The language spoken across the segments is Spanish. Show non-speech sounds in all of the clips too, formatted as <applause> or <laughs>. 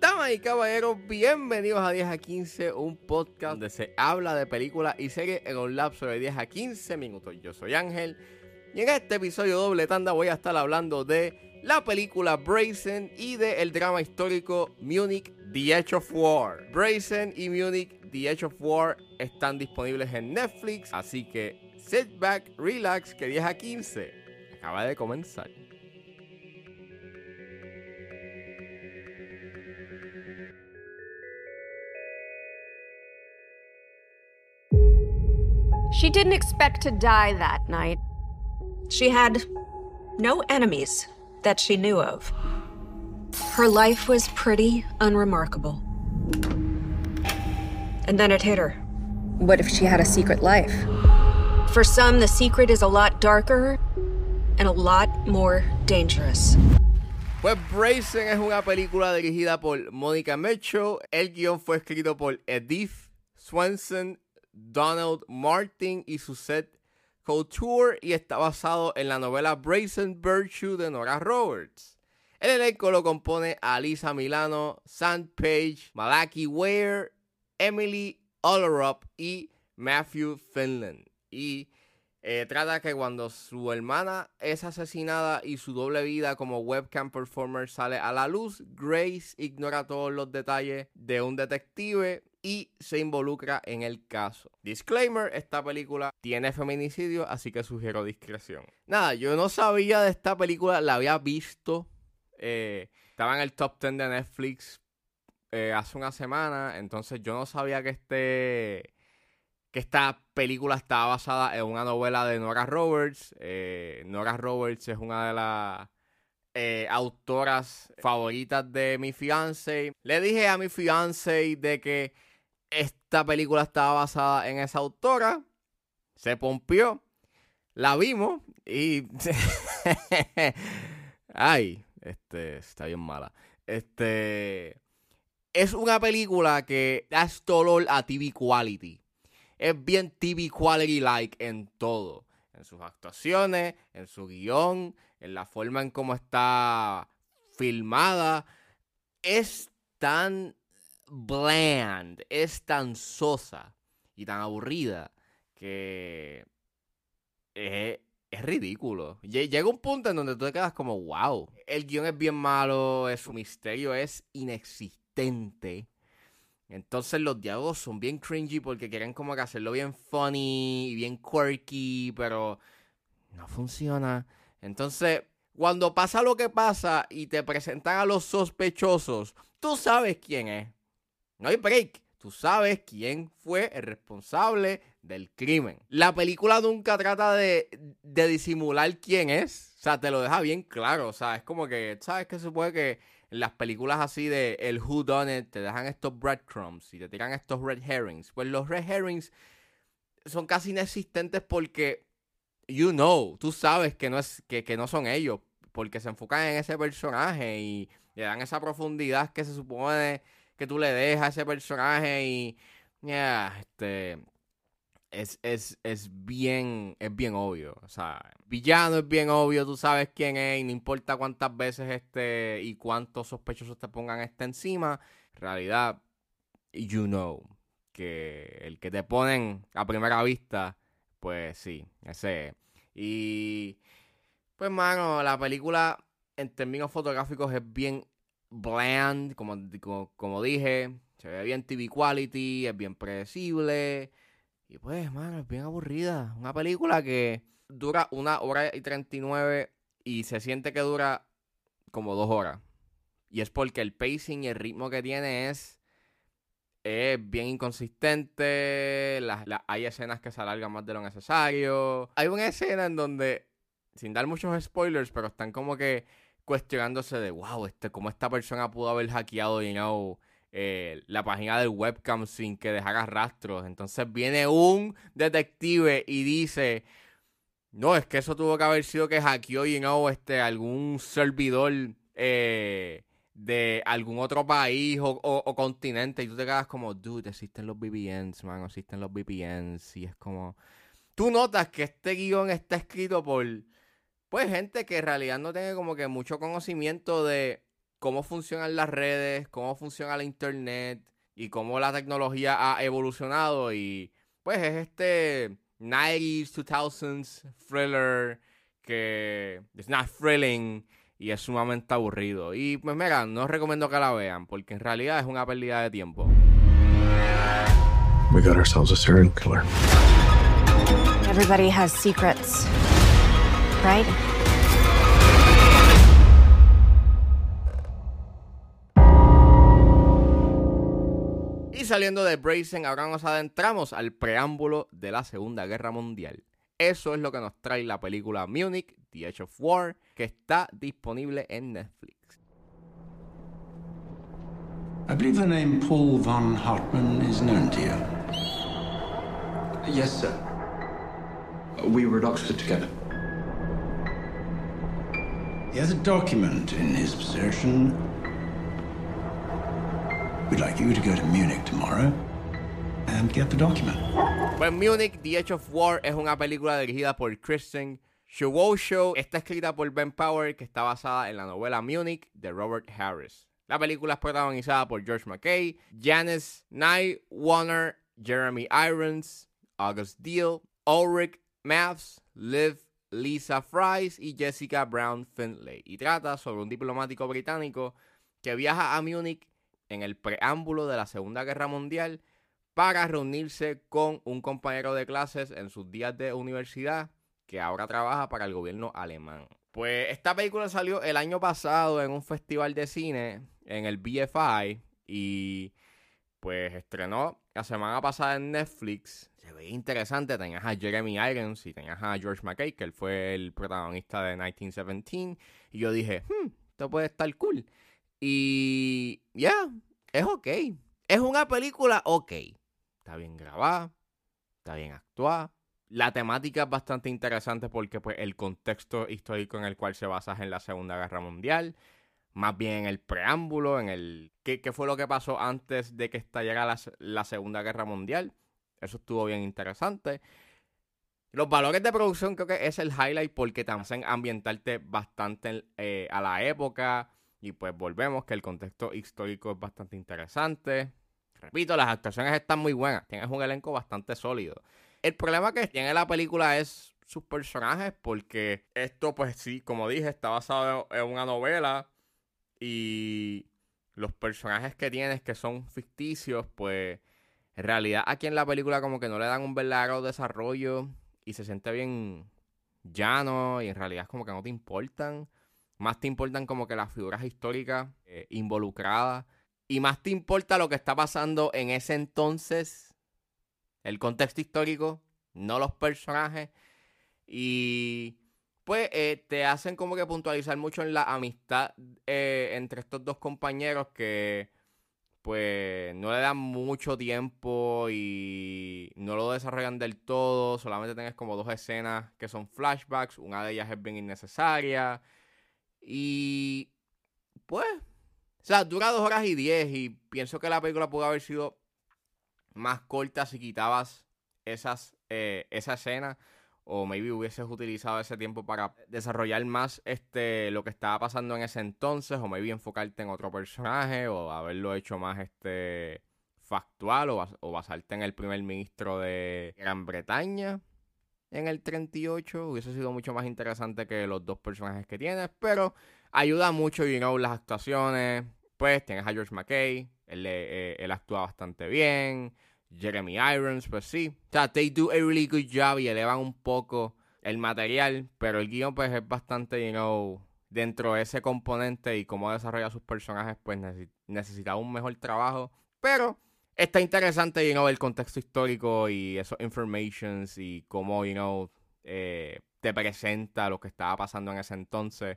Damas y caballeros, bienvenidos a 10 a 15, un podcast donde se habla de películas y series en un lapso de 10 a 15 minutos. Yo soy Ángel y en este episodio doble tanda voy a estar hablando de la película Brazen y del drama histórico Munich The Edge of War. Brazen y Munich The Edge of War están disponibles en Netflix, así que sit back, relax, que 10 a 15 acaba de comenzar. She didn't expect to die that night. She had no enemies that she knew of. Her life was pretty unremarkable. And then it hit her. What if she had a secret life? For some, the secret is a lot darker and a lot more dangerous. Pues Brazen es una película dirigida por Monica Mitchell. El guion fue escrito por Edith Swenson, Donald Martin y Suzette Couture y está basado en la novela Brazen Virtue de Nora Roberts. El elenco lo compone Alisa Milano, Sam Page, Malaki Ware, Emily Olerup y Matthew Finland. Y eh, trata que cuando su hermana es asesinada y su doble vida como webcam performer sale a la luz, Grace ignora todos los detalles de un detective y se involucra en el caso. Disclaimer, esta película tiene feminicidio, así que sugiero discreción. Nada, yo no sabía de esta película, la había visto. eh, estaba en el top 10 de Netflix eh, hace una semana, entonces yo no sabía que este que esta película estaba basada en una novela de Nora Roberts. Eh, Nora Roberts es una de las eh, autoras favoritas de mi fiance. Le dije a mi fiance de que esta película estaba basada en esa autora. Se pompió. La vimos y... <laughs> Ay, este, está bien mala. Este... Es una película que da olor a TV quality. Es bien TV quality like en todo. En sus actuaciones, en su guion, en la forma en cómo está filmada. Es tan bland, es tan sosa y tan aburrida que es, ridículo. Lle- Llega un punto en donde tú te quedas como, wow, el guion es bien malo, es- su misterio es inexistente. Entonces los diálogos son bien cringy porque quieren como que hacerlo bien funny y bien quirky, pero no funciona. Entonces, cuando pasa lo que pasa y te presentan a los sospechosos, tú sabes quién es. No hay break. Tú sabes quién fue el responsable del crimen. La película nunca trata de, de disimular quién es. O sea, te lo deja bien claro. O sea, es como que, ¿sabes que se puede que en las películas así de el Who Done It te dejan estos breadcrumbs y te tiran estos red herrings? Pues los red herrings son casi inexistentes porque, you know, tú sabes que no, es, que, que no son ellos. Porque se enfocan en ese personaje y le dan esa profundidad que se supone que tú le dejas a ese personaje y ya, este es, es, es bien es bien obvio, o sea, villano es bien obvio, tú sabes quién es y no importa cuántas veces este y cuántos sospechosos te pongan este encima, en realidad you know que el que te ponen a primera vista, pues sí, ese es. Y pues mano, la película en términos fotográficos es bien bland, como, como, como dije. Se ve bien TV quality, es bien predecible. Y pues, mano, es bien aburrida. Una película que dura una hora y 39 y se siente que dura como dos horas. Y es porque el pacing y el ritmo que tiene es, es bien inconsistente. Hay escenas que se alargan más de lo necesario. Hay una escena en donde, sin dar muchos spoilers, pero están como que cuestionándose de, wow, este, cómo esta persona pudo haber hackeado, you know, eh, la página del webcam sin que dejara rastros. Entonces viene un detective y dice, no, es que eso tuvo que haber sido que hackeó, you know, este, algún servidor eh, de algún otro país o continente. Y tú te quedas como, dude, existen los VPNs, man, existen los VPNs. Y es como... tú notas que este guion está escrito por, pues, gente que en realidad no tiene como que mucho conocimiento de cómo funcionan las redes, cómo funciona la internet y cómo la tecnología ha evolucionado y, pues, es este 90s, 2000s thriller que es not thrilling y es sumamente aburrido. Y pues mira, no os recomiendo que la vean porque en realidad es una pérdida de tiempo. We got ourselves a serial killer. Everybody has secrets, right? Saliendo de Brazen, ahora nos adentramos al preámbulo de la Segunda Guerra Mundial. Eso es lo que nos trae la película Munich, The Edge of War, que está disponible en Netflix. I believe the name Paul von Hartmann is known to you. Yes, sir. We were at Oxford together. He has a document in his possession. We'd like you to go to Munich tomorrow and get the document. Pues Munich, The Edge of War es una película dirigida por Kristen Show Está escrita por Ben Power, que está basada en la novela Munich de Robert Harris. La película es protagonizada por George McKay, Janice Nye Warner, Jeremy Irons, August Deal, Ulrich Mavs, Liv Lisa Fries y Jessica Brown Finlay. Y trata sobre un diplomático británico que viaja a Múnich en el preámbulo de la Segunda Guerra Mundial para reunirse con un compañero de clases en sus días de universidad que ahora trabaja para el gobierno alemán. Pues esta película salió el año pasado en un festival de cine en el BFI y pues estrenó la semana pasada en Netflix. Se veía interesante, tenías a Jeremy Irons y tenías a George McKay, que él fue el protagonista de 1917. Y yo dije, hmm, esto puede estar cool. Y ya, es ok. Es una película ok. Está bien grabada, está bien actuada. La temática es bastante interesante porque pues, el contexto histórico en el cual se basa es en la Segunda Guerra Mundial. Más bien en el preámbulo, en el qué, qué fue lo que pasó antes de que estallara la, la Segunda Guerra Mundial. Eso estuvo bien interesante. Los valores de producción creo que es el highlight porque te hacen ambientarte bastante eh, a la época. Y pues volvemos que el contexto histórico es bastante interesante. Repito, las actuaciones están muy buenas. Tienes un elenco bastante sólido. El problema que tiene la película es sus personajes, porque esto, pues sí, como dije, está basado en una novela. Y los personajes que tienes que son ficticios, pues en realidad aquí en la película como que no le dan un verdadero desarrollo y se siente bien llano y en realidad como que no te importan. Más te importan como que las figuras históricas eh, involucradas. Y más te importa lo que está pasando en ese entonces. El contexto histórico, no los personajes. Y pues eh, te hacen como que puntualizar mucho en la amistad eh, entre estos dos compañeros que pues no le dan mucho tiempo y no lo desarrollan del todo. Solamente tienes como dos escenas que son flashbacks. Una de ellas es bien innecesaria. Y pues, o sea, dura dos horas y diez y pienso que la película pudo haber sido más corta si quitabas esas, eh, esa escena o maybe hubieses utilizado ese tiempo para desarrollar más este lo que estaba pasando en ese entonces o maybe enfocarte en otro personaje o haberlo hecho más este factual o, o basarte en el primer ministro de Gran Bretaña en el 38 hubiese sido mucho más interesante que los dos personajes que tienes, pero ayuda mucho, you know, las actuaciones. Pues tienes a George McKay, él, eh, él actúa bastante bien. Jeremy Irons, pues sí. O sea, they do a really good job y elevan un poco el material, pero el guion pues es bastante, you know, dentro de ese componente y cómo desarrolla sus personajes, pues necesita un mejor trabajo. Pero está interesante, you know, el contexto histórico y esos informations y cómo, you know, eh, te presenta lo que estaba pasando en ese entonces,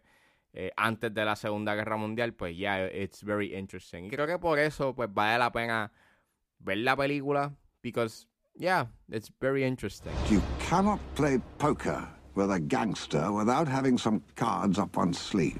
eh, antes de la Segunda Guerra Mundial, pues ya, yeah, it's very interesting. Y creo que por eso, pues vale la pena ver la película, because, yeah, it's very interesting. You cannot play poker with a gangster without having some cards up one's sleeve.